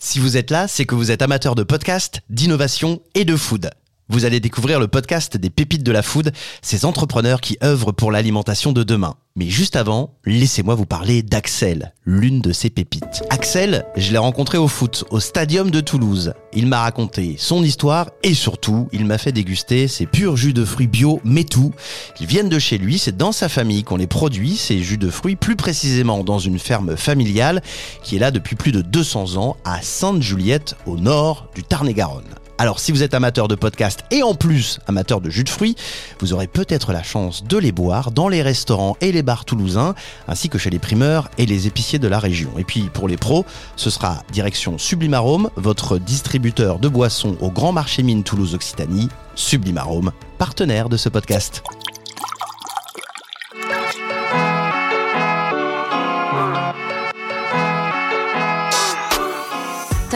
Si vous êtes là, c'est que vous êtes amateur de podcast, d'innovation et de food. Vous allez découvrir le podcast des pépites de la food, ces entrepreneurs qui œuvrent pour l'alimentation de demain. Mais juste avant, laissez-moi vous parler d'Axel, l'une de ces pépites. Axel, je l'ai rencontré au foot, au stadium de Toulouse. Il m'a raconté son histoire et surtout, il m'a fait déguster ses purs jus de fruits bio, mais tout. Ils viennent de chez lui, c'est dans sa famille qu'on les produit, ces jus de fruits, plus précisément dans une ferme familiale qui est là depuis plus de 200 ans à Sainte-Juliette, au nord du Tarn-et-Garonne. Alors si vous êtes amateur de podcast et en plus amateur de jus de fruits, vous aurez peut-être la chance de les boire dans les restaurants et les bars toulousains, ainsi que chez les primeurs et les épiciers de la région. Et puis pour les pros, ce sera direction Sublimarome, votre distributeur de boissons au Grand Marché Mine Toulouse Occitanie, Sublimarome, partenaire de ce podcast.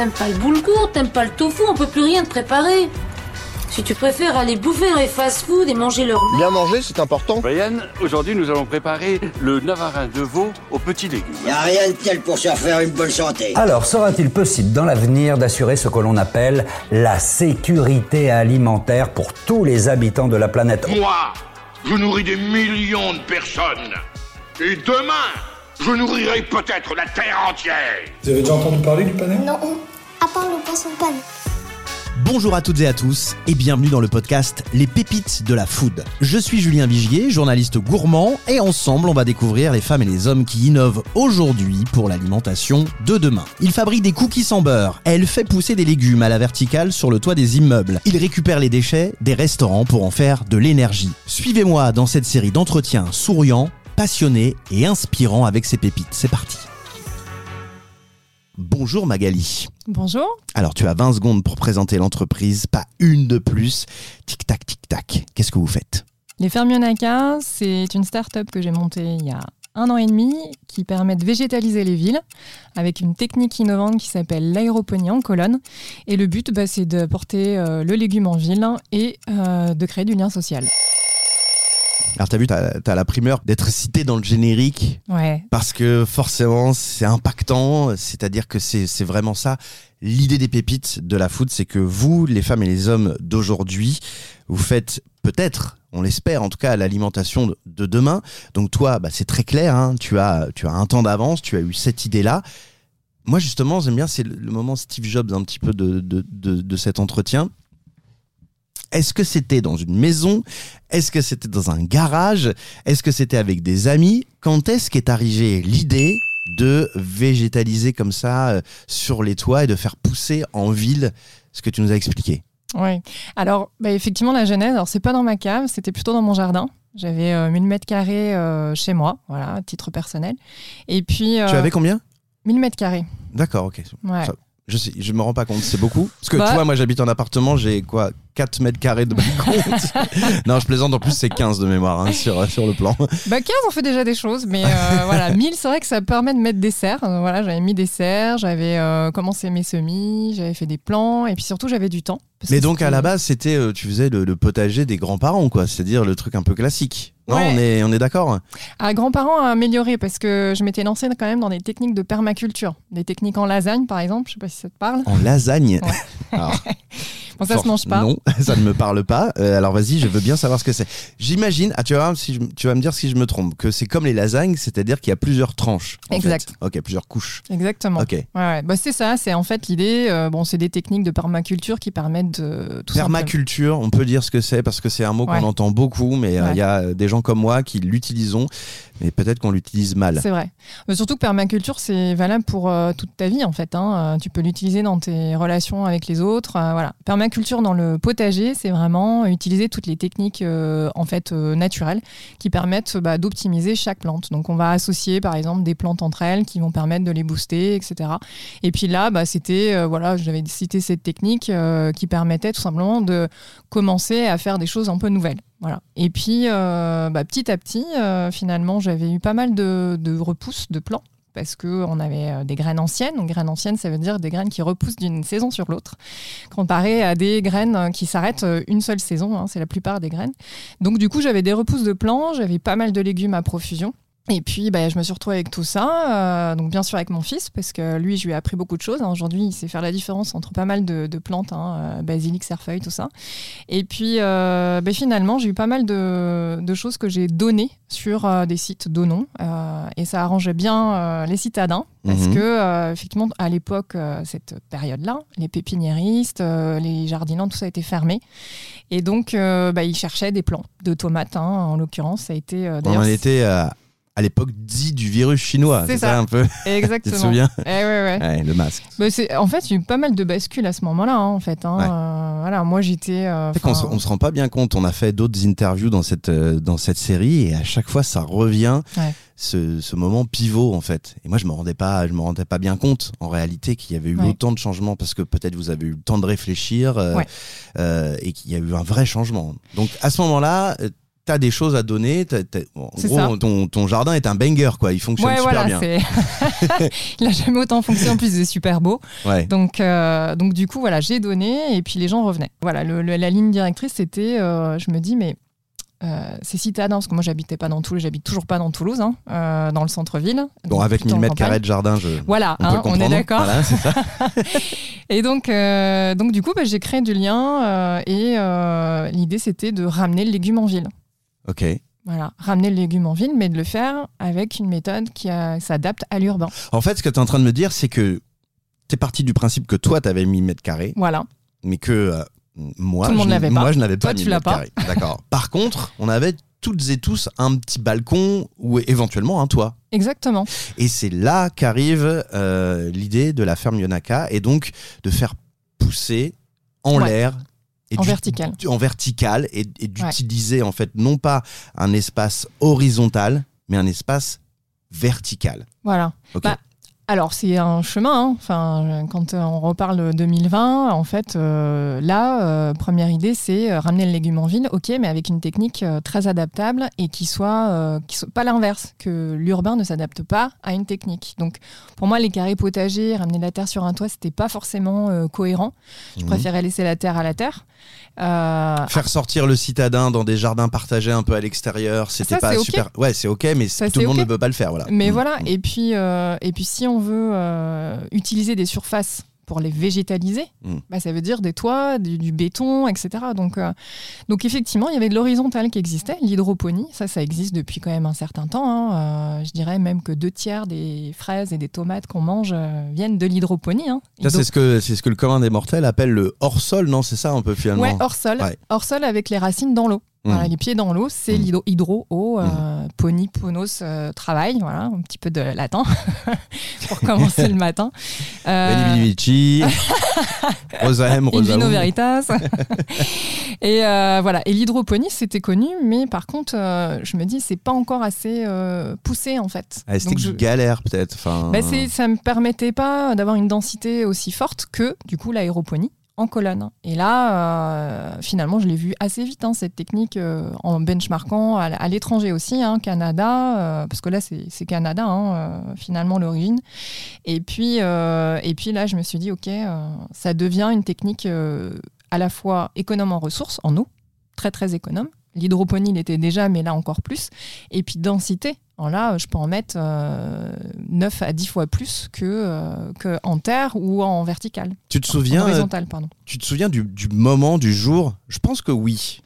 T'aimes pas le boulgour, t'aimes pas le tofu, on peut plus rien te préparer. Si tu préfères aller bouffer dans les fast-food et manger leur Bien manger, c'est important. Brian, aujourd'hui nous allons préparer le navarin de veau aux petits légumes. Y a rien de tel pour se faire une bonne santé. Alors, sera-t-il possible dans l'avenir d'assurer ce que l'on appelle la sécurité alimentaire pour tous les habitants de la planète? Moi, je nourris des millions de personnes. Et demain, je nourrirai peut-être la Terre entière. Vous avez déjà entendu parler du panais Non, Bonjour à toutes et à tous et bienvenue dans le podcast Les pépites de la food. Je suis Julien Vigier, journaliste gourmand et ensemble on va découvrir les femmes et les hommes qui innovent aujourd'hui pour l'alimentation de demain. Il fabrique des cookies sans beurre, elle fait pousser des légumes à la verticale sur le toit des immeubles, il récupère les déchets des restaurants pour en faire de l'énergie. Suivez-moi dans cette série d'entretiens souriants, passionnés et inspirants avec ces pépites. C'est parti. Bonjour Magali. Bonjour. Alors, tu as 20 secondes pour présenter l'entreprise, pas une de plus. Tic-tac, tic-tac. Qu'est-ce que vous faites? Les Fermionaka, c'est une start-up que j'ai montée il y a un an et demi qui permet de végétaliser les villes avec une technique innovante qui s'appelle l'aéroponie en colonne. Et le but, bah, c'est de porter euh, le légume en ville et euh, de créer du lien social. Alors, t'as vu, t'as as la primeur d'être cité dans le générique. Ouais. Parce que forcément, c'est impactant. C'est-à-dire que c'est vraiment ça. L'idée des pépites de la food, c'est que vous, les femmes et les hommes d'aujourd'hui, vous faites peut-être, on l'espère en tout cas, l'alimentation de, de demain. Donc toi, bah, c'est très clair. hein. tu, as, tu as un temps d'avance. Tu as eu cette idée-là. Moi, justement, j'aime bien, c'est le, le moment Steve Jobs un petit peu de, de, de, de cet entretien. Est-ce que c'était dans une maison? Est-ce que c'était dans un garage? Est-ce que c'était avec des amis? Quand est-ce qu'est arrivée l'idée de végétaliser comme ça euh, sur les toits et de faire pousser en ville ce que tu nous as expliqué? Ouais. Alors, bah, effectivement, la genèse, alors c'est pas dans ma cave, c'était plutôt dans mon jardin. J'avais euh, 1000 mètres carrés euh, chez moi, voilà, à titre personnel. Et puis. Tu avais combien? 1000 mètres carrés. D'accord, ok. Ouais. Ça- je, je me rends pas compte, c'est beaucoup. Parce que Bah. tu vois, moi j'habite en appartement, j'ai quoi 4 mètres carrés de balcon Non, je plaisante, en plus c'est 15 de mémoire hein, sur, sur le plan. Bah 15, on fait déjà des choses, mais euh, voilà, 1000, c'est vrai que ça permet de mettre des serres. Voilà, j'avais mis des serres, j'avais euh, commencé mes semis, j'avais fait des plants, et puis surtout j'avais du temps. Mais donc à la base, c'était, euh, tu faisais le, le potager des grands-parents, quoi. C'est-à-dire le truc un peu classique. Non, Ouais. on est, on est d'accord À grands-parents à améliorer, parce que je m'étais lancée quand même dans des techniques de permaculture, des techniques en lasagne par exemple, je sais pas si ça te parle. En lasagne Ouais. Alors, Bon, ça se fort- mange pas. Non, ça ne me parle pas. Euh, alors vas-y, je veux bien savoir ce que c'est. J'imagine, ah, tu, vas, si je- tu vas me dire si je me trompe, que c'est comme les lasagnes, c'est-à-dire qu'il y a plusieurs tranches. Exact. fait. Ok, plusieurs couches. Exactement. Ok. Ouais, ouais. Bah, c'est ça, c'est en fait l'idée, euh, bon, c'est des techniques de permaculture qui permettent de tout simplement- Permaculture, on peut dire ce que c'est parce que c'est un mot Ouais. qu'on entend beaucoup, mais euh, il Ouais. y a des gens comme moi qui l'utilisons, mais peut-être qu'on l'utilise mal. C'est vrai. Mais surtout que permaculture, c'est valable pour euh, toute ta vie en fait. hein. Euh, Tu peux l'utiliser dans tes relations avec les autres. euh, voilà. Permaculture dans le potager, c'est vraiment utiliser toutes les techniques en fait naturelles qui permettent bah, d'optimiser chaque plante. Donc on va associer par exemple des plantes entre elles qui vont permettre de les booster, etc. Et puis là, bah, c'était voilà, j'avais cité cette technique qui permettait tout simplement de commencer à faire des choses un peu nouvelles. Et puis, euh, bah, petit à petit, euh, finalement, j'avais eu pas mal de, repousses de plants parce qu'on avait euh, des graines anciennes. Donc, graines anciennes, ça veut dire des graines qui repoussent d'une saison sur l'autre, comparé à des graines qui s'arrêtent une seule saison. hein, c'est la plupart des graines. Donc, du coup, j'avais des repousses de plants, j'avais pas mal de légumes à profusion. Et puis, bah, je me suis retrouvée avec tout ça. euh, donc, bien sûr, avec mon fils, parce que lui, je lui ai appris beaucoup de choses. hein. Aujourd'hui, il sait faire la différence entre pas mal de, de plantes, hein, euh, basilic, cerfeuil, tout ça. Et puis, euh, bah, finalement, j'ai eu pas mal de, de choses que j'ai données sur des sites donnons. Et ça arrangeait bien les citadins, parce Mhm. que, effectivement, à l'époque, cette période-là, les pépiniéristes, les jardinants, tout ça était fermé. Et donc, bah, ils cherchaient des plants de tomates, hein, en l'occurrence. Ça a été. On en était à l'époque dit du virus chinois. C'est ça. ça. un peu. Exactement. Tu te souviens Eh ouais, ouais. Ouais, le masque. Bah, en fait, il y a eu pas mal de bascules à ce moment-là, hein, en fait. hein. Euh, voilà, moi, j'étais. euh, enfin, on se rend pas bien compte. On a fait d'autres interviews dans cette, euh, dans cette série et à chaque fois ça revient, ce, ce moment pivot en fait. Et moi je me rendais pas, je me rendais pas bien compte en réalité qu'il y avait eu autant de changements parce que peut-être vous avez eu le temps de réfléchir et qu'il y a eu un vrai changement. Donc à ce moment-là, t'as des choses à donner. bon, en C'est gros, ton, ton jardin est un banger quoi. Il fonctionne Ouais, super voilà, bien. c'est. il a jamais autant fonctionné. En plus, il est super beau. Ouais. Donc, euh, donc du coup, voilà, j'ai donné et puis les gens revenaient. Voilà, le- le- la ligne directrice, c'était, euh, je me dis, mais euh, c'est citadin, parce que moi, j'habitais pas dans Toulouse, j'habite toujours pas dans Toulouse, hein, euh, dans le centre-ville. Bon avec plutôt 1000 en mètres carrés de jardin, je. Voilà, On, hein, on est d'accord. Voilà, c'est. Et donc, euh, donc du coup, bah, j'ai créé du lien et l'idée, c'était de ramener le légume en ville. Ok. Voilà, ramener le légume en ville, mais de le faire avec une méthode qui euh, s'adapte à l'urbain. En fait, ce que tu es en train de me dire, c'est que tu es parti du principe que toi, tu avais 1000 mètres carrés, Voilà. mais que euh, moi, Tout le monde je, l'avait pas. moi, je n'avais pas Toi, tu 1000 l'as mètres pas. carrés. D'accord. Par contre, on avait toutes et tous un petit balcon ou éventuellement un toit. Exactement. Et c'est là qu'arrive euh, l'idée de la ferme Yonaka et donc de faire pousser en Ouais. l'air. Et En du- vertical. En vertical et, et d'utiliser en fait non pas un espace horizontal, mais un espace vertical. Voilà. Bah, alors, c'est un chemin. hein. Enfin, quand euh, on reparle 2020, en fait, euh, là, euh, première idée, c'est ramener le légume en ville, ok, mais avec une technique très adaptable et qui soit, euh, qui soit pas l'inverse, que l'urbain ne s'adapte pas à une technique. Donc, pour moi, les carrés potagers, ramener la terre sur un toit, c'était pas forcément cohérent. Je Mhm. préférais laisser la terre à la terre. Euh, Faire sortir le citadin dans des jardins partagés un peu à l'extérieur, c'était pas super. Ouais, c'est ok, mais Ça, tout le monde ne peut pas le faire, voilà. Mais Mm. voilà, et puis, euh, et puis si on veut euh, utiliser des surfaces pour les végétaliser, Mm. bah, ça veut dire des toits, du, du béton, etc. Donc, euh, donc effectivement, il y avait de l'horizontal qui existait, l'hydroponie, ça, ça existe depuis quand même un certain temps. hein. Euh, je dirais même que deux tiers des fraises et des tomates qu'on mange euh, viennent de l'hydroponie. hein. C'est ce que c'est ce que le commun des mortels appelle le hors-sol, non? C'est ça un peu finalement? Ouais, hors sol, Ouais. hors sol avec les racines dans l'eau. Voilà, Mm. les pieds dans l'eau, c'est Mm. l'hydro, hydro, eau, euh, poni, ponos, euh, travail, voilà, un petit peu de latin pour commencer le matin. Euh, Rosaem, vino Rosaou. veritas. et euh, voilà. Et l'hydroponie, c'était connu, mais par contre, je me dis, c'est pas encore assez poussé en fait. Ah, C'était je- galère peut-être. Enfin, bah, ça me permettait pas d'avoir une densité aussi forte que du coup l'aéroponie en colonne. Et là, euh, finalement, je l'ai vu assez vite, hein, cette technique, euh, en benchmarkant à, l'étranger aussi, hein, Canada, euh, parce que là, c'est Canada, hein, finalement, l'origine. Et, puis, et puis là, je me suis dit, OK, ça devient une technique à la fois économe en ressources, en eau, très, très économe. L'hydroponie l'était déjà, mais là encore plus. Et puis densité. Alors là, je peux en mettre euh, 9 à 10 fois plus que, euh, que en terre ou en vertical. tu te En souviens, euh, horizontal, pardon. tu te souviens du, du moment, du jour? Je pense que oui.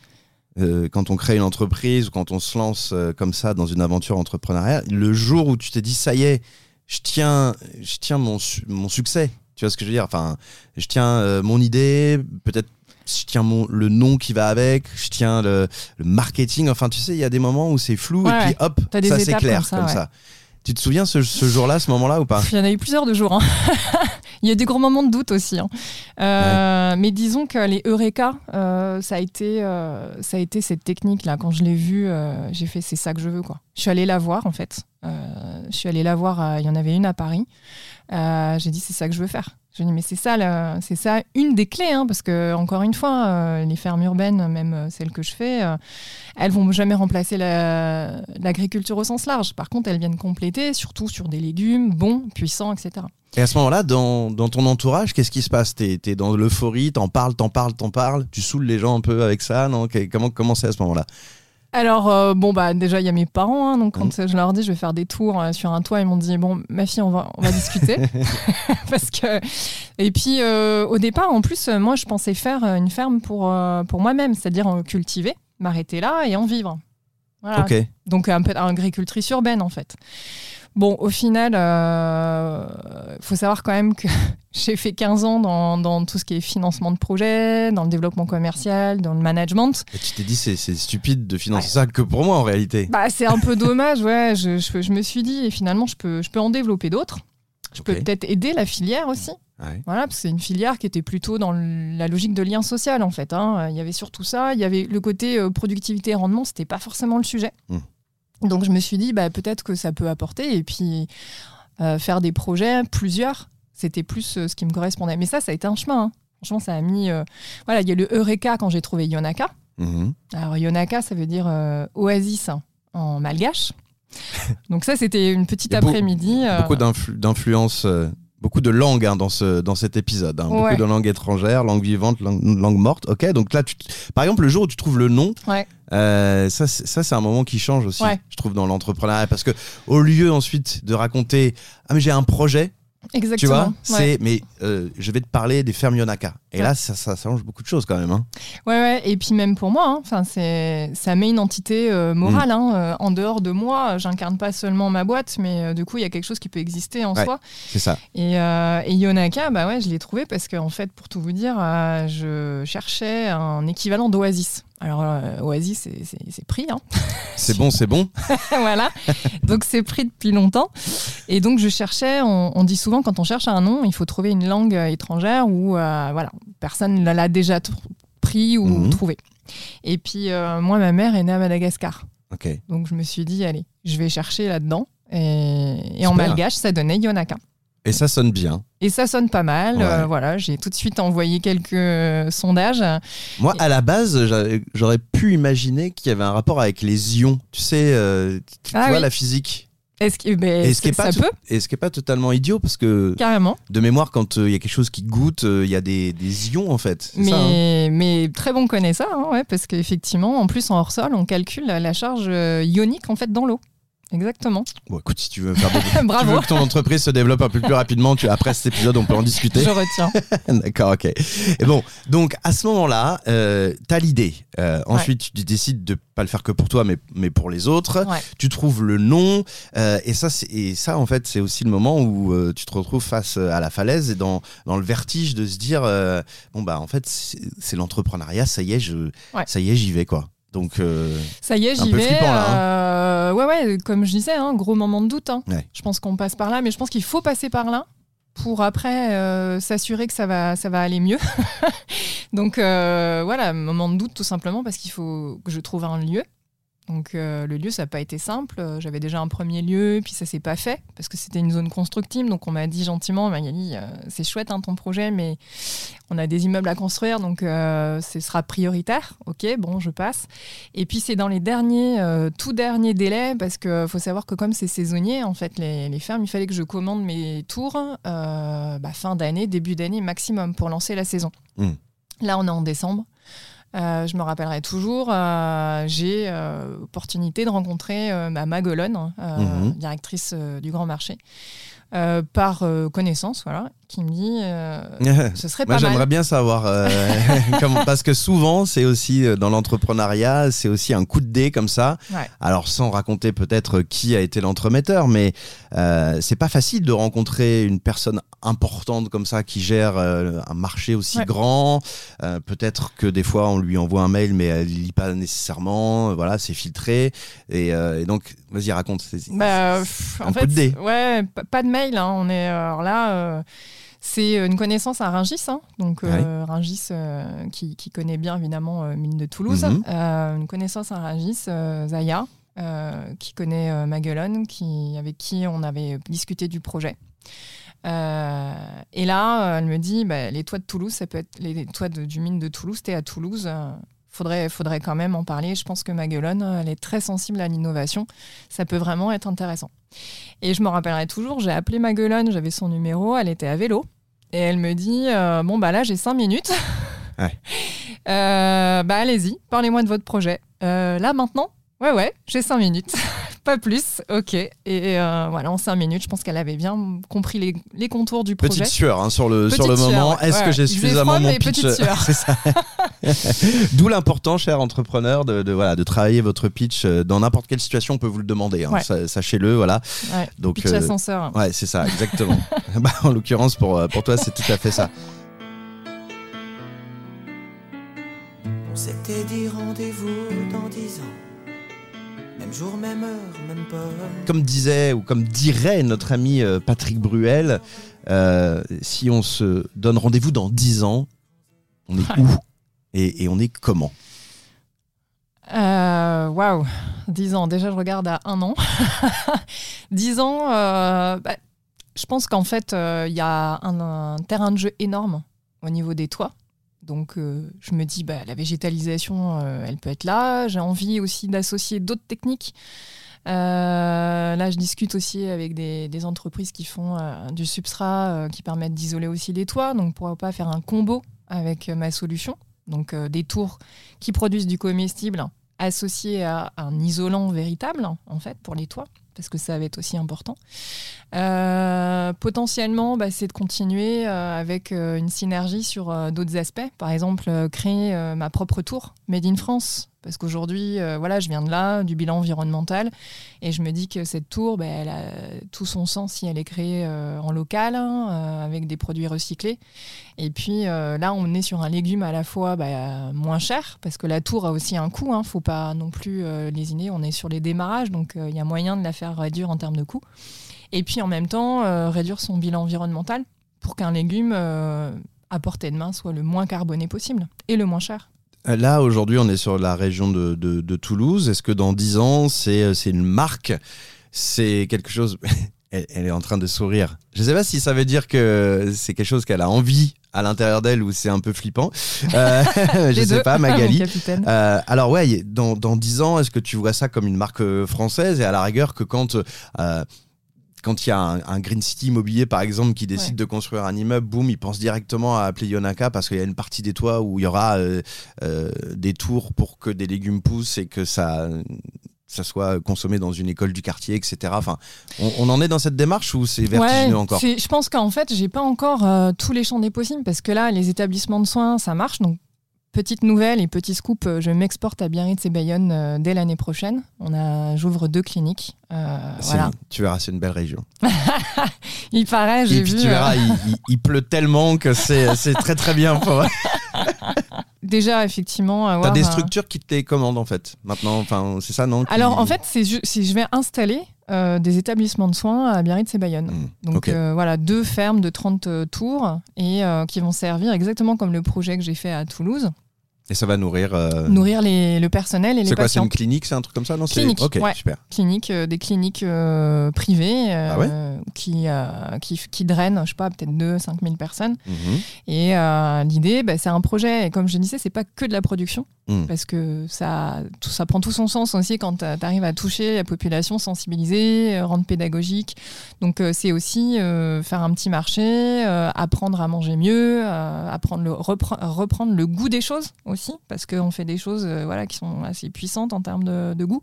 Euh, quand on crée une entreprise ou quand on se lance comme ça dans une aventure entrepreneuriale, le jour où tu t'es dit ça y est, je tiens, je tiens mon, su- mon succès. Tu vois ce que je veux dire? Enfin, je tiens euh, mon idée, peut-être je tiens mon, le nom qui va avec, je tiens le, le marketing. Enfin, tu sais, il y a des moments où c'est flou Ouais, et puis hop, ça s'éclaire comme ça, comme ouais. ça. Tu te souviens ce, ce jour-là, ce moment-là ou pas? Il y en a eu plusieurs de jours. hein. Il y a des gros moments de doute aussi. hein. Euh, Mais disons que les Eureka, euh, ça, a été, euh, ça a été cette technique-là. Quand je l'ai vue, j'ai fait c'est ça que je veux. Quoi. Je suis allée la voir en fait. Je suis allée la voir, il y en avait une à Paris. J'ai dit c'est ça que je veux faire. Je dis mais c'est ça, c'est ça une des clés, hein, parce que encore une fois, euh, les fermes urbaines, même euh, celles que je fais, euh, elles vont jamais remplacer la- l'agriculture au sens large. Par contre, elles viennent compléter, surtout sur des légumes bons, puissants, etc. Et à ce moment-là, dans, ton entourage, qu'est-ce qui se passe? T'es es dans l'euphorie, t'en parles, t'en parles, t'en parles, tu saoules les gens un peu avec ça, non? Comment comment c'est à ce moment-là? Alors, euh, bon, bah, déjà, il y a mes parents. hein, donc, quand Mhm. je leur dis, je vais faire des tours euh, sur un toit, ils m'ont dit, bon, ma fille, on va, on va discuter. Parce que. Et puis, euh, au départ, en plus, moi, je pensais faire une ferme pour, pour moi-même, c'est-à-dire cultiver, m'arrêter là et en vivre. Voilà. Donc, un peu agricultrice urbaine, en fait. Bon, au final, il faut savoir quand même que j'ai fait 15 ans dans, dans tout ce qui est financement de projet, dans le développement commercial, dans le management. Et tu t'es dit, c'est c'est stupide de financer ça que pour moi en réalité. Bah, c'est un peu dommage, ouais. Je, je- je me suis dit, et finalement, je peux, je peux en développer d'autres. Je peux peut-être aider la filière aussi. Ouais. Voilà, parce que c'est une filière qui était plutôt dans la logique de lien social, en fait. hein. Il y avait surtout ça. Il y avait le côté euh, productivité et rendement, c'était pas forcément le sujet. Mm. Donc, je me suis dit, bah, peut-être que ça peut apporter. Et puis, euh, faire des projets, plusieurs, c'était plus euh, ce qui me correspondait. Mais ça, ça a été un chemin. hein. Franchement, ça a mis. euh, Voilà, il y a le Eureka quand j'ai trouvé Yonaka. Mhm. Alors, Yonaka, ça veut dire oasis hein, en malgache. Donc, ça, c'était une petite après-midi. Beaucoup d'influ- d'influence, beaucoup de langues hein, dans, ce, dans cet épisode. hein. Ouais. Beaucoup de langues étrangères, langues vivantes, langues, langues mortes. Ok, donc là, tu, t- par exemple, le jour où tu trouves le nom, Ouais. euh, ça, c'est- ça c'est un moment qui change aussi, Ouais. je trouve, dans l'entrepreneuriat. Parce que au lieu ensuite de raconter Ah, mais j'ai un projet, Exactement. tu vois, ouais. c'est Mais euh, je vais te parler des fermes Yonaka. Et Ouais. là, ça, ça, ça change beaucoup de choses quand même. hein. Ouais, ouais. Et puis même pour moi, hein, c'est, ça met une entité euh, morale. hein, euh, en dehors de moi, j'incarne pas seulement ma boîte, mais du coup, il y a quelque chose qui peut exister en Ouais. soi. C'est ça. Et, et Yonaka, bah ouais, je l'ai trouvé parce qu'en fait, pour tout vous dire, je cherchais un équivalent d'Oasis. Alors, euh, Oasis, c'est, pris, hein. C'est bon, c'est bon. voilà. Donc c'est pris depuis longtemps. Et donc je cherchais, on, on dit souvent quand on cherche un nom, il faut trouver une langue euh, étrangère où euh, voilà, personne ne l'a déjà pris ou Mhm. trouvé. Et puis euh, moi, ma mère est née à Madagascar. Ok. Donc je me suis dit, allez, je vais chercher là-dedans. Et, et en malgache, ça donnait Yonaka. Et ça sonne bien. Et ça sonne pas mal. Ouais. euh, voilà, j'ai tout de suite envoyé quelques euh, sondages. Moi, à la base, j'a- j'aurais pu imaginer qu'il y avait un rapport avec les ions. Tu sais, euh, tu Ah vois oui. la physique. Est-ce que ben, qui est ça peut et ce qui est pas totalement idiot parce que carrément. de mémoire, quand euh, il y a quelque chose qui goûte, euh, il y a des, des ions en fait. C'est Mais, ça, hein mais très bon connaisseur, hein, ouais, parce qu'effectivement, en plus en hors sol, on calcule la, charge ionique en fait dans l'eau. Exactement. Bon, écoute, si tu veux faire des- Bravo. tu veux que ton entreprise se développe un peu plus rapidement, tu, après cet épisode, on peut en discuter. Je retiens. D'accord, ok. Et bon, donc à ce moment-là, euh, t'as l'idée. Euh, ensuite, tu décides de pas le faire que pour toi, mais, mais pour les autres. Ouais. Tu trouves le nom. euh, et, ça, et ça, en fait, c'est aussi le moment où euh, tu te retrouves face à la falaise et dans, dans le vertige de se dire bon, bah, en fait, c'est c'est l'entrepreneuriat, ça y est, je, Ouais. ça y est, j'y vais, quoi. Donc, euh, Ça y est, Un j'y vais. flippant, là, euh, ouais, ouais, comme je disais, hein, gros moment de doute. hein. Ouais. Je pense qu'on passe par là, mais je pense qu'il faut passer par là pour après euh, s'assurer que ça va, ça va aller mieux. Donc voilà, moment de doute tout simplement parce qu'il faut que je trouve un lieu. Donc euh, le lieu, ça n'a pas été simple. Euh, J'avais déjà un premier lieu, puis ça s'est pas fait parce que c'était une zone constructive. Donc on m'a dit gentiment, Magali, euh, c'est chouette hein, ton projet, mais on a des immeubles à construire, donc euh, ce sera prioritaire. Ok, bon, je passe. Et puis c'est dans les derniers, tout derniers délais, parce qu'il faut savoir que comme c'est saisonnier, en fait, les, les fermes, il fallait que je commande mes tours bah, fin d'année, début d'année maximum pour lancer la saison. Mm. Là, on est en décembre. Euh, je me rappellerai toujours, euh, j'ai euh, opportunité de rencontrer euh, ma Magolone, euh, Mhm. directrice euh, du Grand Marché, euh, par euh, connaissance, voilà, qui me dit euh, ce serait Moi, pas mal. j'aimerais bien savoir, euh, comment- parce que souvent, c'est aussi euh, dans l'entrepreneuriat, c'est aussi un coup de dé comme ça. Ouais. Alors, sans raconter peut-être qui a été l'entremetteur, mais euh, c'est pas facile de rencontrer une personne importante comme ça qui gère un marché aussi Ouais. grand. Peut-être que des fois, on lui envoie un mail, mais elle lit pas nécessairement. Voilà, c'est filtré. Et, et donc, vas-y, raconte. C'est- Bah, Un en coup fait, de dé. ouais, pas de mail. hein, On est alors là. Euh, c'est une connaissance à Ringis, hein, donc euh, Ringis euh, qui, qui connaît bien évidemment euh, mine de Toulouse. Mhm. Euh, une connaissance à Ringis, euh, Zaya, euh, qui connaît euh, Maguelone, qui avec qui on avait discuté du projet. Euh, et là, euh, elle me dit, bah, les toits de Toulouse, ça peut être les toits de- du mine de Toulouse. T'es à Toulouse, euh, faudrait, faudrait quand même en parler. Je pense que Maguelone, euh, elle est très sensible à l'innovation. Ça peut vraiment être intéressant. Et je me rappellerai toujours, j'ai appelé Maguelone, j'avais son numéro, elle était à vélo. Et elle me dit, euh, bon, bah là, j'ai cinq minutes. Ouais. Euh, bah allez-y, parlez-moi de votre projet. Euh, là, maintenant? Ouais, ouais, j'ai cinq minutes, pas plus, ok. Et euh, voilà, en cinq minutes, je pense qu'elle avait bien compris les, les contours du projet. Petite sueur hein, sur le, Petite sur le sueur, moment. ouais. Est-ce Ouais, que j'ai suffisamment froid, mon mais pitch petite sueur. C'est ça. D'où l'important, cher entrepreneur, de, de, voilà, de travailler votre pitch euh, dans n'importe quelle situation. On peut vous le demander. hein. Ouais. Sachez-le, voilà. Ouais, Donc, pitch euh, ascenseur. Ouais, c'est ça, exactement. bah, en l'occurrence, pour, euh, pour toi, c'est tout à fait ça. On s'était dit rendez-vous dans dix ans. Même jour, même heure, même pomme. Comme disait ou comme dirait notre ami euh, Patrick Bruel, euh, si on se donne rendez-vous dans 10 ans, on est où et, et on est comment? Euh, Waouh, 10 ans. Déjà, je regarde à un an. 10 ans, euh, bah, je pense qu'en fait, euh, il y a un, un terrain de jeu énorme au niveau des toits. Donc, euh, je me dis, bah, la végétalisation, euh, elle peut être là. J'ai envie aussi d'associer d'autres techniques. Euh, là, je discute aussi avec des, entreprises qui font du substrat qui permettent d'isoler aussi les toits. Donc, pourquoi pas faire un combo avec ma solution Donc, des tours qui produisent du comestible associé à un isolant véritable, en fait, pour les toits, parce que ça va être aussi important. Euh, potentiellement, bah, c'est de continuer euh, avec euh, une synergie sur d'autres aspects. Par exemple, créer ma propre tour Made in France. Parce qu'aujourd'hui, euh, voilà, je viens de là, du bilan environnemental, et je me dis que cette tour, bah, elle a tout son sens si elle est créée euh, en local, hein, euh, avec des produits recyclés. Et puis là, on est sur un légume à la fois bah, moins cher, parce que la tour a aussi un coût, hein, faut pas non plus lésiner, on est sur les démarrages, donc il y a moyen de la faire réduire en termes de coût. Et puis en même temps, réduire son bilan environnemental pour qu'un légume à portée de main soit le moins carboné possible et le moins cher. Là, aujourd'hui, on est sur la région de, de- de Toulouse. Est-ce que dans 10 ans, c'est euh, c'est une marque? C'est quelque chose. Elle, elle est en train de sourire. Je ne sais pas si ça veut dire que c'est quelque chose qu'elle a envie à l'intérieur d'elle ou c'est un peu flippant. Euh, je Les sais deux, pas, Magali. Euh, alors ouais, dans, dans 10 ans, est-ce que tu vois ça comme une marque française? Et à la rigueur que quand euh, quand il y a un, un Green City immobilier par exemple qui décide Ouais. de construire un immeuble, boum, il pense directement à appeler Yonaka parce qu'il y a une partie des toits où il y aura euh, euh, des tours pour que des légumes poussent et que ça ça soit consommé dans une école du quartier, etc. Enfin, on, on en est dans cette démarche ou c'est vertigineux Ouais, encore Je pense qu'en fait, j'ai pas encore euh, tous les champs des possibles parce que là, les établissements de soins, ça marche. Donc, petite nouvelle et petit scoop, euh, je m'exporte à Biarritz et Bayonne euh, dès l'année prochaine. On a, j'ouvre deux cliniques. Euh, voilà. Tu verras, c'est une belle région. Il paraît, j'ai Et puis vu. tu euh, verras, il, il- il pleut tellement que c'est c'est très très bien. pour- déjà, effectivement, T'as des structures qui te les commandent en fait. Maintenant, enfin, c'est ça, non Alors, en fait, si je vais installer euh, des établissements de soins à Biarritz et Bayonne. Hmm, Donc euh, voilà, deux fermes de 30 euh, tours et euh, qui vont servir exactement comme le projet que j'ai fait à Toulouse, Et ça va nourrir. euh, nourrir les, le personnel et les C'est quoi C'est patients. une clinique C'est un truc comme ça Non, c'est- Clinique, Ok, ouais. super. Cliniques, euh, des cliniques euh, privées Ah ouais qui, qui, qui drainent, je sais pas, peut-être 2 5 000 personnes. Mhm. Et l'idée, bah, c'est un projet, et comme je disais, c'est pas que de la production, Mm. parce que ça, tout, ça prend tout son sens aussi quand tu arrives à toucher la population, sensibiliser, rendre pédagogique. Donc c'est aussi faire un petit marché, apprendre à manger mieux, apprendre le, repre- reprendre le goût des choses aussi, parce qu'on fait des choses euh, voilà, qui sont assez puissantes en termes de, goût.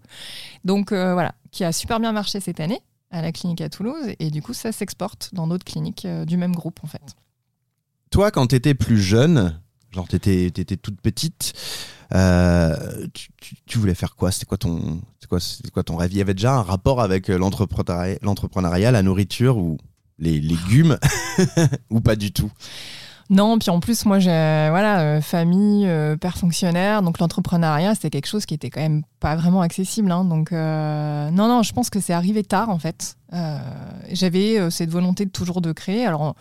Donc euh, voilà, qui a super bien marché cette année à la clinique à Toulouse, et du coup ça s'exporte dans d'autres cliniques euh, du même groupe en fait. Toi, quand t'étais plus jeune, genre t'étais étais toute petite, tu, tu- tu voulais faire quoi? C'était quoi ton quoi, quoi ton rêve? Il y avait déjà un rapport avec l'entrepreneuriat, la nourriture ou les légumes? Ou pas du tout? Non, puis en plus, moi, j'ai voilà, euh, famille, euh, père fonctionnaire, donc l'entrepreneuriat, c'était quelque chose qui était quand même pas vraiment accessible. hein. donc, euh, non, non, je pense que c'est arrivé tard, en fait. J'avais cette volonté toujours de créer. Alors,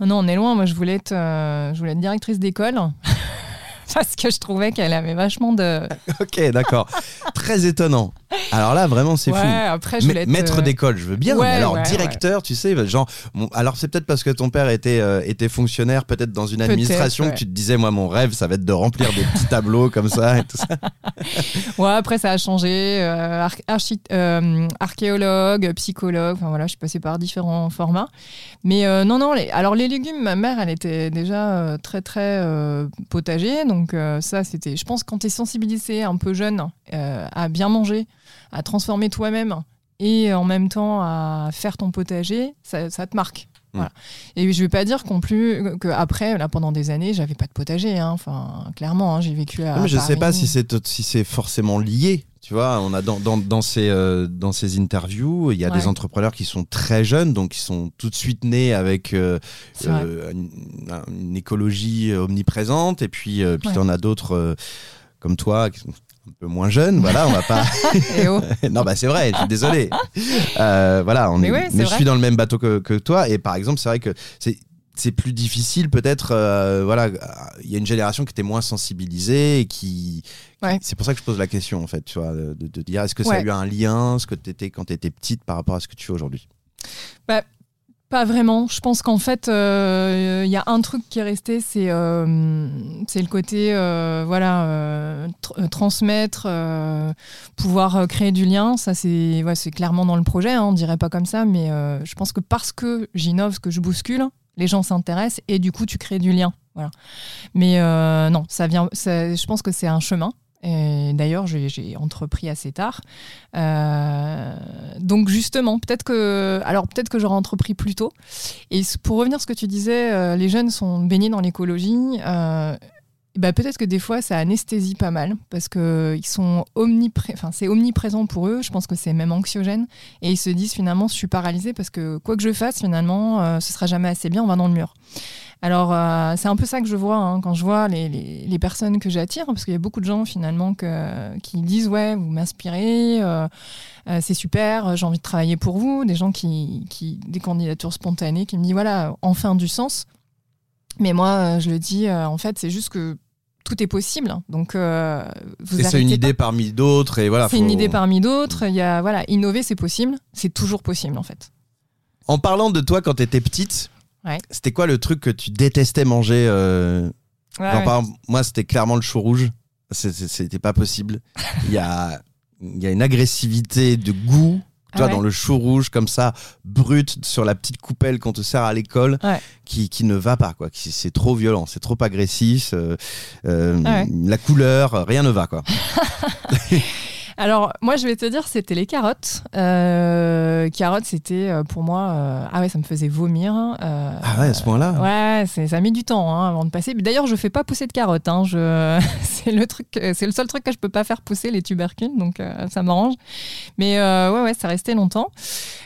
non, non, on est loin. Moi, je voulais être, je voulais être directrice d'école. Parce que je trouvais qu'elle avait vachement de. Ok, d'accord. Très étonnant. Alors là, vraiment, c'est Ouais, fou. après, je être, Maître d'école, je veux bien. ouais, mais alors, ouais, directeur, tu sais, genre, bon, alors c'est peut-être parce que ton père était, euh, était fonctionnaire, peut-être dans une administration, que tu te disais, moi, mon rêve, ça va être de remplir des petits tableaux comme ça et tout ça. Ouais, après ça a changé. euh, archi- euh, archéologue, psychologue, enfin voilà, je suis passée par différents formats. Mais non, non, les- alors les légumes, ma mère, elle était déjà très, très potager. Donc euh, ça, c'était, je pense, quand tu es sensibilisé un peu jeune euh, à bien manger, à transformer toi-même et en même temps à faire ton potager, ça, ça te marque. Voilà. Et je vais pas dire qu'en plus que après là pendant des années j'avais pas de potager hein. enfin clairement hein, j'ai vécu à Non, mais je sais pas si c'est si c'est forcément lié. Tu vois, on a dans, dans, dans, ces, euh, dans ces interviews, il y a Ouais. des entrepreneurs qui sont très jeunes, donc qui sont tout de suite nés avec euh, euh, une, une écologie omniprésente, et puis, puis Ouais. t'en as d'autres comme toi qui sont un peu moins jeunes. Voilà, on va pas. Oh. non, bah c'est vrai, je suis désolé. Voilà, on Mais est, ouais, mais je suis dans le même bateau que, que toi, et par exemple, c'est vrai que c'est c'est plus difficile peut-être euh, voilà il y a une génération qui était moins sensibilisée et qui, c'est pour ça que je pose la question en fait tu vois de, de dire est-ce que ça a eu un lien ce que tu étais quand tu étais petite par rapport à ce que tu fais aujourd'hui? Pas vraiment. Je pense qu'en fait, euh, il y a un truc qui est resté, c'est euh, c'est le côté, voilà, tr- transmettre, pouvoir créer du lien. Ça, c'est ouais, c'est clairement dans le projet. Hein, on dirait pas comme ça, mais je pense que parce que j'innove, que je bouscule, les gens s'intéressent et du coup, tu crées du lien. Voilà. Mais euh, non, ça vient. je pense que c'est un chemin. Et d'ailleurs, j'ai entrepris assez tard. Euh, donc justement, peut-être que, alors peut-être que j'aurais entrepris plus tôt. Et pour revenir à ce que tu disais, euh, les jeunes sont baignés dans l'écologie. Euh, bah, peut-être que des fois ça anesthésie pas mal parce que ils sont omnipré- c'est omniprésent pour eux. Je pense que c'est même anxiogène et ils se disent finalement je suis paralysé parce que quoi que je fasse finalement euh, ce sera jamais assez bien, on va dans le mur. Alors, euh, c'est un peu ça que je vois hein, quand je vois les, les- personnes que j'attire, parce qu'il y a beaucoup de gens finalement qui disent Ouais, vous m'inspirez, euh, euh, c'est super, j'ai envie de travailler pour vous. Des gens qui, qui des candidatures spontanées qui me disent Voilà, enfin du sens. Mais moi, euh, je le dis, euh, en fait, c'est juste que tout est possible. Donc, euh, vous c'est une idée pas. parmi d'autres et voilà C'est faut- une idée parmi d'autres. Il y a, voilà, innover, c'est possible. C'est toujours possible, en fait. en parlant de toi quand tu étais petite Ouais. c'était quoi le truc que tu détestais manger euh, Ouais, Genre, ouais. par exemple, moi, c'était clairement le chou rouge. C'était pas possible. Il y a, il y a une agressivité de goût. Tu vois, ouais dans le chou rouge, comme ça, brut, sur la petite coupelle qu'on te sert à l'école, Ouais. qui, qui ne va pas, quoi. C'est trop violent, c'est trop agressif. euh, euh, Ah ouais. La couleur, rien ne va, quoi. Alors, moi, je vais te dire, c'était les carottes. Euh, carottes, c'était euh, pour moi. euh, ah ouais, ça me faisait vomir. euh, Ah ouais, à ce point-là? Ouais, c'est- ça a mis du temps hein, avant de passer. D'ailleurs, je fais pas pousser de carottes. hein, je... c'est le truc, c'est le seul truc que je peux pas faire pousser les tubercules, donc ça m'arrange. Mais ouais, ouais, ça restait longtemps.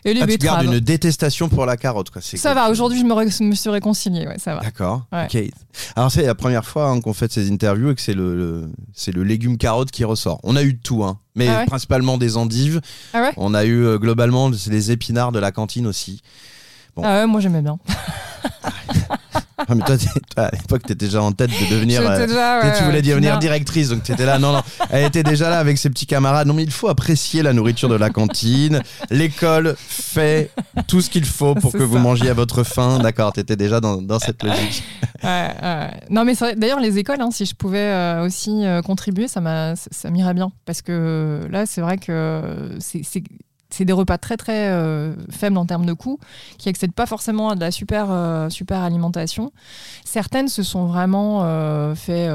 Et les Ah, tu gardes une détestation pour la carotte, quoi. C'est Ça va. Aujourd'hui, je me, suis réconciliée. Ouais, ça va. D'accord. Ouais. Alors c'est la première fois hein, qu'on fait ces interviews et que c'est le, le- c'est le légume carotte qui ressort. On a eu de tout, hein, mais Ah ouais principalement des endives. Ah ouais. On a eu euh, globalement les épinards de la cantine aussi. Bon. Ah ouais, moi j'aimais bien. Mais toi, à l'époque, t'étais déjà en tête de devenir. Euh, déjà, ouais, tu voulais devenir directrice, donc t'étais là. Non, non. Elle était déjà là avec ses petits camarades. Non, mais il faut apprécier la nourriture de la cantine. L'école fait tout ce qu'il faut pour que vous mangiez à votre faim. D'accord, t'étais déjà dans, dans cette logique. Ouais, ouais. Non, mais d'ailleurs, les écoles, hein, si je pouvais euh, aussi euh, contribuer, ça m'irait bien. Parce que euh, là, c'est vrai que c'est, c'est, des repas très, très euh, faibles en termes de coûts, qui accèdent pas forcément à de la super, euh, super alimentation. Certaines se sont vraiment euh, fait,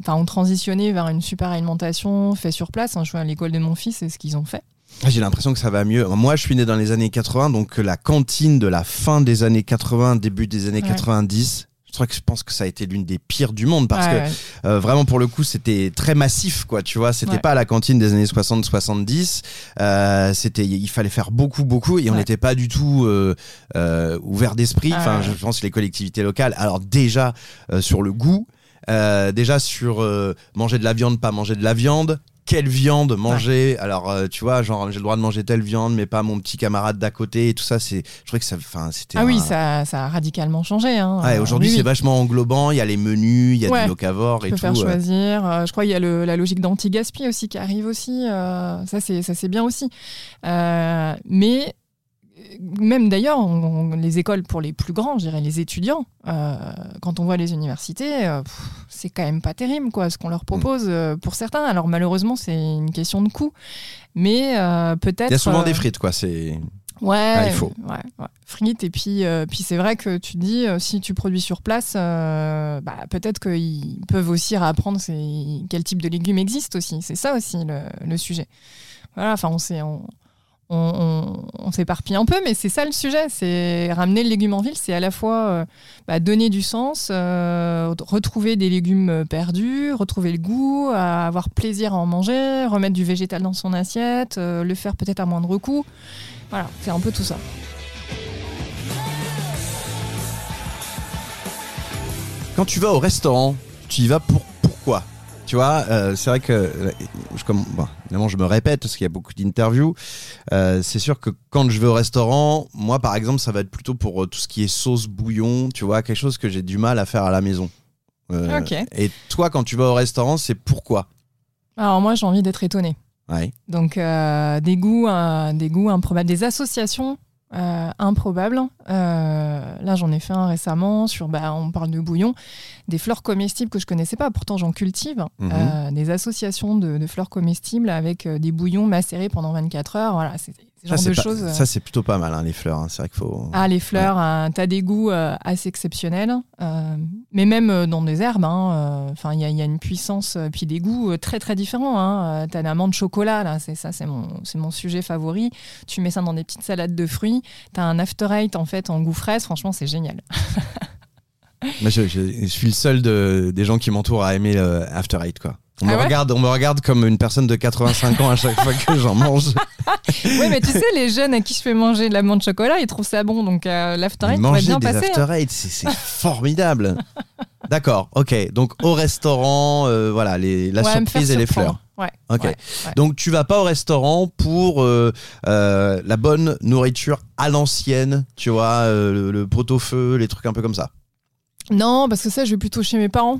enfin, ont transitionné vers une super alimentation fait sur place. Hein, je vois à l'école de mon fils, c'est ce qu'ils ont fait. Ah, J'ai l'impression que ça va mieux. Moi, je suis né dans les années 80, donc la cantine de la fin des années 80, début des années Ouais. 90. Je crois que je pense que ça a été l'une des pires du monde parce Ouais, que euh, vraiment pour le coup c'était très massif quoi tu vois. C'était Ouais. pas la cantine des années 60 70 euh, c'était il fallait faire beaucoup beaucoup et on n'était pas du tout euh, ouvert d'esprit. Enfin je pense que les collectivités locales alors déjà sur le goût euh, déjà sur euh, manger de la viande pas manger de la viande quelle viande manger. Alors, euh, tu vois, genre, j'ai le droit de manger telle viande, mais pas mon petit camarade d'à côté et tout ça. C'est, je trouvais que ça, enfin, c'était. Ah oui, un- ça, ça a radicalement changé. Hein. Ouais, Euh, aujourd'hui, oui, c'est oui. vachement englobant. Il y a les menus, il y a Ouais. du locavore Tu et peux tout. faire choisir. Euh, je crois qu'il y a le- la logique d'anti-gaspi aussi qui arrive aussi. Euh, ça, c'est ça, c'est bien aussi. Mais même d'ailleurs, les écoles pour les plus grands, je dirais les étudiants, euh, quand on voit les universités, euh, c'est quand même pas terrible quoi, ce qu'on leur propose euh, pour certains. Alors malheureusement, c'est une question de coût. Mais peut-être. Il y a souvent des frites, quoi. C'est. Ouais, Ah, il faut. ouais, ouais. frites. Et puis, puis c'est vrai que tu te dis, si tu produis sur place, bah, peut-être qu'ils peuvent aussi réapprendre c'est- quel type de légumes existe aussi. C'est ça aussi le, le sujet. Voilà, enfin, on on, on, s'éparpille un peu, mais c'est ça le sujet. C'est ramener le légume en ville, c'est à la fois euh, bah, donner du sens, euh, retrouver des légumes perdus, retrouver le goût, avoir plaisir à en manger, remettre du végétal dans son assiette, euh, le faire peut-être à moindre coût. Voilà, c'est un peu tout ça. Quand tu vas au restaurant, tu y vas pour pourquoi? Tu vois, euh, c'est vrai que euh, je, comme, bon, évidemment, je me répète parce qu'il y a beaucoup d'interviews. Euh, c'est sûr que quand je vais au restaurant, moi, par exemple, ça va être plutôt pour euh, tout ce qui est sauce, bouillon, tu vois, quelque chose que j'ai du mal à faire à la maison. Euh, Ok. Et toi, quand tu vas au restaurant, c'est pourquoi? Alors moi, j'ai envie d'être étonnée. Ouais. Donc des goûts, des goûts improbables, des associations euh, improbables. Euh, là, j'en ai fait un récemment sur, bah, on parle de bouillon, des fleurs comestibles que je connaissais pas. Pourtant, j'en cultive. Mhm. Euh, des associations de, de fleurs comestibles avec euh, des bouillons macérés pendant 24 heures. Voilà, c'est Ça, choses. euh. ça, c'est plutôt pas mal, hein, les fleurs. hein. C'est vrai qu'il faut. Ah, les fleurs, euh, t'as des goûts euh, assez exceptionnels, euh, mais même dans des herbes, hein, enfin, il y, a- il y a une puissance, puis des goûts très très différents. Hein. Euh, T'as l'amande chocolat, là, c'est ça, c'est mon, sujet favori. Tu mets ça dans des petites salades de fruits. T'as un after eight en fait en goût fraise. Franchement, c'est génial. Moi, je, je- je suis le seul de, des gens qui m'entourent à aimer le After Eight, quoi. On, Ah me ouais regarde, on me regarde comme une personne de 85 ans à chaque fois que j'en mange. oui, mais tu sais, les jeunes à qui je fais manger de l'amande chocolat, ils trouvent ça bon, donc euh, l'after eight Manger bien des passer. hein. After Eight, c'est formidable. D'accord, ok. Donc au restaurant, euh, voilà, les, la Ouais, surprise et les fleurs. Ouais. Ok. ouais. Donc tu vas pas au restaurant pour euh, euh, la bonne nourriture à l'ancienne, tu vois, euh, le, le pot-au-feu, les trucs un peu comme ça. Non, parce que ça, je vais plutôt chez mes parents.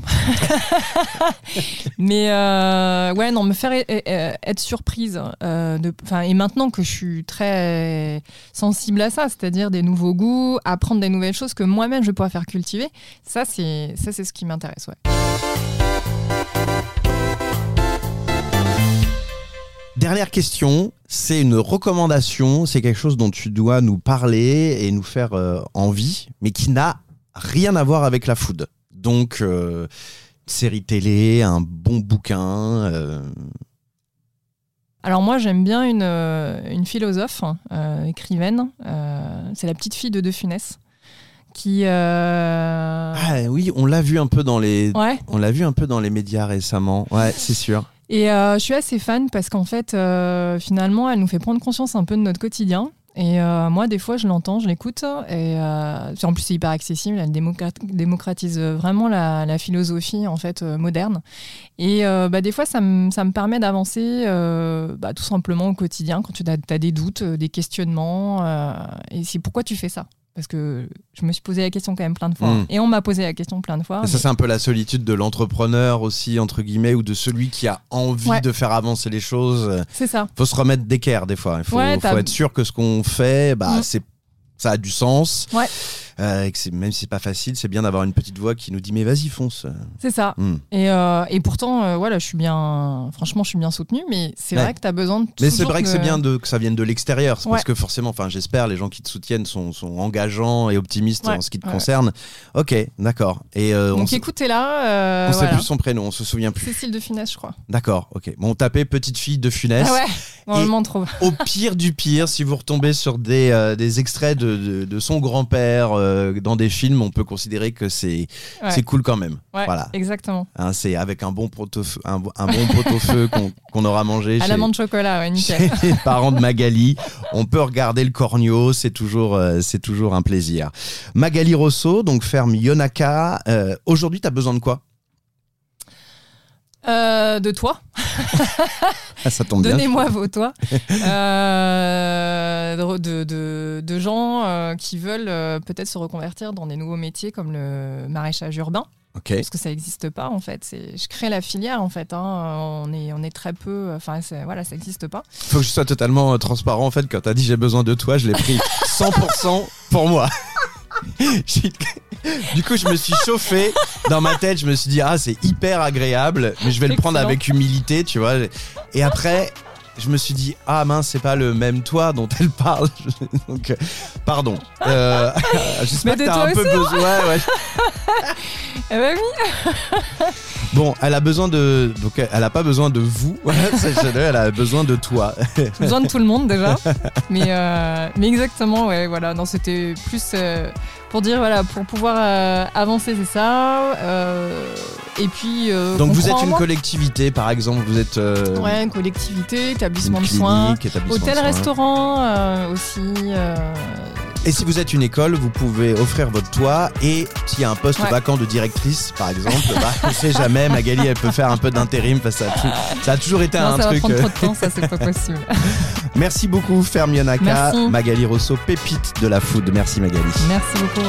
Mais euh, ouais, non, me faire e- e- être surprise. euh, et maintenant que je suis très sensible à ça, c'est-à-dire des nouveaux goûts, apprendre des nouvelles choses que moi-même je vais pouvoir faire cultiver, ça, c'est ce qui m'intéresse. Dernière question, c'est une recommandation, c'est quelque chose dont tu dois nous parler et nous faire euh, envie, mais qui n'a rien à voir avec la food. Donc, euh, série télé, un bon bouquin. euh, Alors moi, j'aime bien une, euh, une philosophe, euh, écrivaine. c'est la petite fille de De Funès, qui... Ah oui, on l'a vu un peu dans les, Ouais. on l'a vu un peu dans les médias récemment. Ouais, c'est sûr. Et je suis assez fan parce qu'en fait, finalement, elle nous fait prendre conscience un peu de notre quotidien. Et euh, moi, des fois, je l'entends, je l'écoute. Et euh, en plus, c'est hyper accessible. Elle démocrat- démocratise vraiment la, philosophie en fait euh, moderne. Et bah, des fois, ça me permet d'avancer bah, tout simplement au quotidien quand tu as, des doutes, des questionnements. et c'est pourquoi tu fais ça Parce que je me suis posé la question quand même plein de fois. Mm. Et on m'a posé la question plein de fois. Et ça, c'est un peu la solitude de l'entrepreneur aussi, entre guillemets, ou de celui qui a envie Ouais. de faire avancer les choses. C'est ça. faut se remettre d'équerre des fois. Il faut, Ouais, faut t'as- être sûr que ce qu'on fait, bah, Mm. c'est ça a du sens. Ouais. Euh, et que même si c'est pas facile, c'est bien d'avoir une petite voix qui nous dit mais vas-y fonce. C'est ça. Mm. Et, euh, et pourtant, euh, voilà, je suis bien. Franchement, je suis bien soutenue, mais c'est Ouais. vrai que tu as besoin de. Mais c'est vrai que c'est bien de, que ça vienne de l'extérieur, parce que forcément, enfin j'espère, les gens qui te soutiennent sont, sont engageants et optimistes Ouais, en ce qui te concerne. Ok, d'accord. Et on, Donc sait- écoutez-la. euh, on sait plus son prénom, on se souvient plus. Cécile de Funès, je crois. D'accord, ok. Bon, on tapait petite fille de Funès. Ah normalement trop. Au pire du pire, si vous retombez sur des, des extraits de, de- de son grand-père euh, dans des films, on peut considérer que c'est Ouais. c'est cool quand même. Ouais, Voilà. exactement. Hein, c'est avec un bon pot-au-feu un, bo- un bon pot-au-feu qu'on aura mangé À l'amande chocolat, ouais, nickel. chez les parents de Magali. On peut regarder le corneau, c'est toujours, euh, c'est toujours un plaisir. Magali Rosso, donc ferme Yonaka. Euh, Aujourd'hui, tu as besoin de quoi? Euh, de toi. Ah, ça tombe. Donnez-moi vos toits. Euh, de, de- de- de gens euh, qui veulent peut-être se reconvertir dans des nouveaux métiers comme le maraîchage urbain. Parce que ça n'existe pas en fait. Je crée la filière en fait. hein. On, est, on est très peu. Enfin, voilà, ça n'existe pas. Faut que je sois totalement transparent en fait. Quand t'as dit j'ai besoin de toi, je l'ai pris 100% pour moi. Du coup, je me suis chauffé dans ma tête. Je me suis dit ah c'est hyper agréable, mais je vais le prendre Excellent. avec humilité, tu vois. Et après, je me suis dit ah mince c'est pas le même toi dont elle parle. Donc euh, pardon. Euh, J'espère que t'as un peu hein. besoin. ouais, ouais. Eh ben oui. Bon, elle a besoin de donc elle a pas besoin de vous. Elle a besoin de toi. Besoin de tout le monde déjà. mais, euh, mais exactement, ouais, voilà. Non, c'était plus euh, pour dire, voilà, pour pouvoir euh, avancer, c'est ça. Et puis. euh, Donc vous êtes une moi. collectivité, par exemple, vous êtes Ouais, une collectivité, une établissement de soins, établissement de hôtel, soins. restaurant aussi. Et si vous êtes une école, vous pouvez offrir votre toit et s'il y a un poste Ouais. vacant de directrice, par exemple, bah, on sait jamais, Magali, elle peut faire un peu d'intérim parce que ça, a ça toujours été non, un ça truc. va prendre euh, trop de temps, ça c'est pas possible. Merci beaucoup, Fermionaka, Merci. Magali Rosso, pépite de la food. Merci Magali. Merci beaucoup.